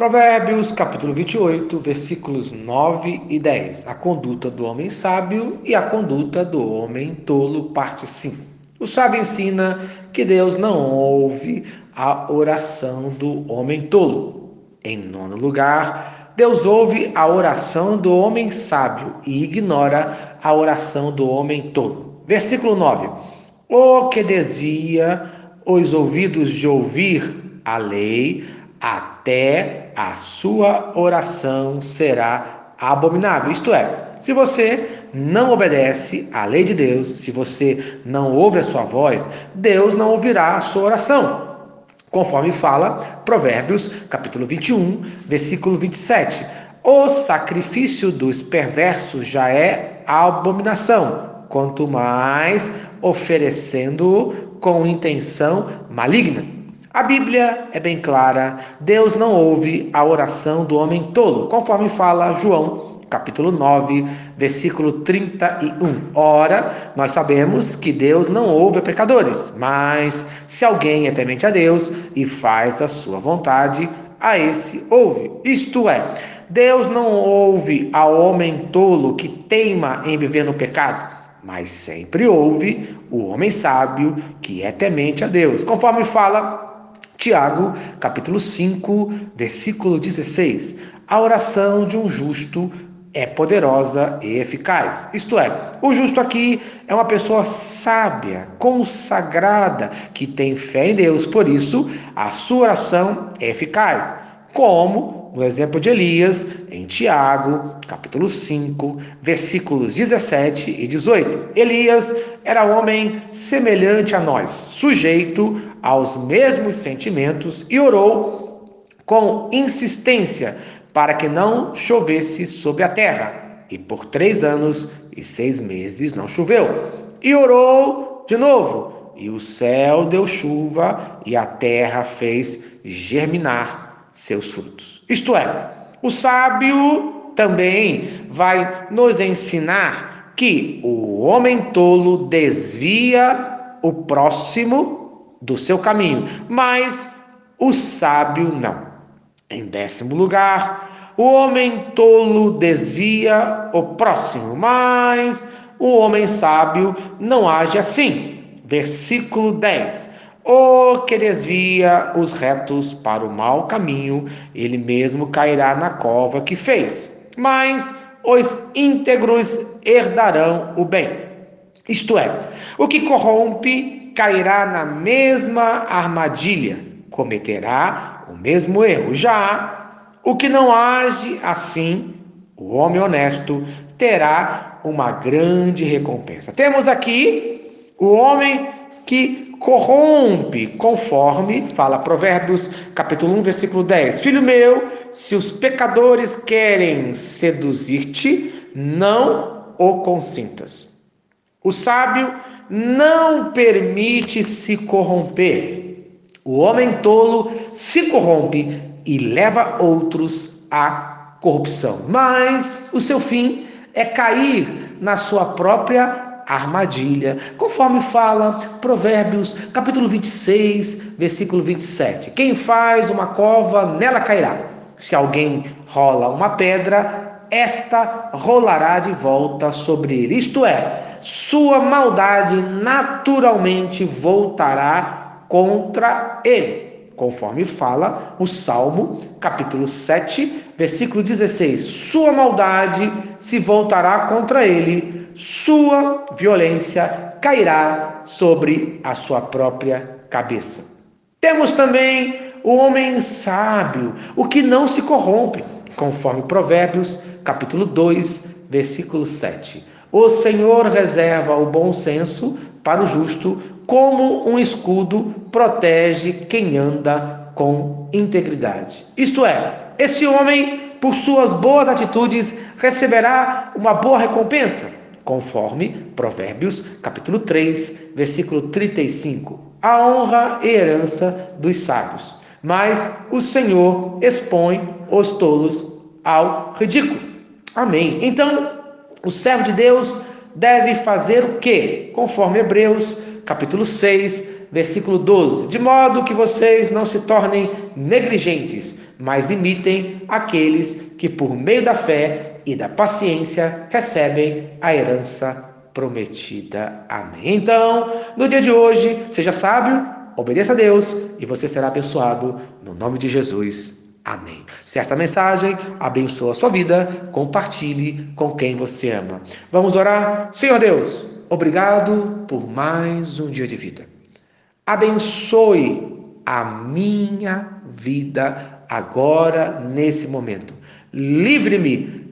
Provérbios, capítulo 28, versículos 9 e 10. A conduta do homem sábio e a conduta do homem tolo, parte 5. O sábio ensina que Deus não ouve a oração do homem tolo. Em nono lugar, Deus ouve a oração do homem sábio e ignora a oração do homem tolo. Versículo 9. O que desvia os ouvidos de ouvir a lei, até a sua oração será abominável. Isto é, se você não obedece à lei de Deus, se você não ouve a sua voz, Deus não ouvirá a sua oração. Conforme fala Provérbios, capítulo 21, versículo 27. O sacrifício dos perversos já é abominação, quanto mais oferecendo com intenção maligna. A Bíblia é bem clara: Deus não ouve a oração do homem tolo, conforme fala João, capítulo 9, versículo 31. Ora, nós sabemos que Deus não ouve pecadores, mas se alguém é temente a Deus e faz a sua vontade, a esse ouve. Isto é, Deus não ouve ao homem tolo que teima em viver no pecado, mas sempre ouve o homem sábio que é temente a Deus, conforme fala Tiago, capítulo 5, versículo 16. A oração de um justo é poderosa e eficaz. Isto é, o justo aqui é uma pessoa sábia, consagrada, que tem fé em Deus, por isso a sua oração é eficaz. Como no exemplo de Elias, em Tiago, capítulo 5, versículos 17 e 18. Elias era homem semelhante a nós, sujeito aos mesmos sentimentos e orou com insistência para que não chovesse sobre a terra. E por três anos e seis meses não choveu. E orou de novo, e o céu deu chuva, e a terra fez germinar seus frutos. Isto é, o sábio também vai nos ensinar que o homem tolo desvia o próximo do seu caminho, mas o sábio não. Em décimo lugar, o homem tolo desvia o próximo, mas o homem sábio não age assim. Versículo 10. O que desvia os retos para o mau caminho, ele mesmo cairá na cova que fez. Mas os íntegros herdarão o bem. Isto é, o que corrompe cairá na mesma armadilha, cometerá o mesmo erro. Já o que não age assim, o homem honesto, terá uma grande recompensa. Temos aqui o homem que corrompe, conforme fala Provérbios, capítulo 1, versículo 10. Filho meu, se os pecadores querem seduzir-te, não o consintas. O sábio não permite se corromper. O homem tolo se corrompe e leva outros à corrupção. Mas o seu fim é cair na sua própria armadilha, conforme fala Provérbios, capítulo 26, versículo 27. Quem faz uma cova, nela cairá. Se alguém rola uma pedra, esta rolará de volta sobre ele. Isto é, sua maldade naturalmente voltará contra ele, conforme fala o Salmo, capítulo 7, versículo 16. Sua maldade se voltará contra ele, sua violência cairá sobre a sua própria cabeça. Temos também o homem sábio, o que não se corrompe, conforme Provérbios capítulo 2, versículo 7. O Senhor reserva o bom senso para o justo, como um escudo protege quem anda com integridade. Isto é, esse homem, por suas boas atitudes, receberá uma boa recompensa, conforme Provérbios, capítulo 3, versículo 35. A honra e herança dos sábios, mas o Senhor expõe os tolos ao ridículo. Amém. Então, o servo de Deus deve fazer o quê? Conforme Hebreus, capítulo 6, versículo 12. De modo que vocês não se tornem negligentes, mas imitem aqueles que, por meio da fé e da paciência, recebem a herança prometida. Amém. Então, no dia de hoje, seja sábio, obedeça a Deus e você será abençoado no nome de Jesus. Amém. Se esta mensagem abençoa a sua vida, compartilhe com quem você ama. Vamos orar? Senhor Deus, obrigado por mais um dia de vida. Abençoe a minha vida agora, nesse momento. Livre-me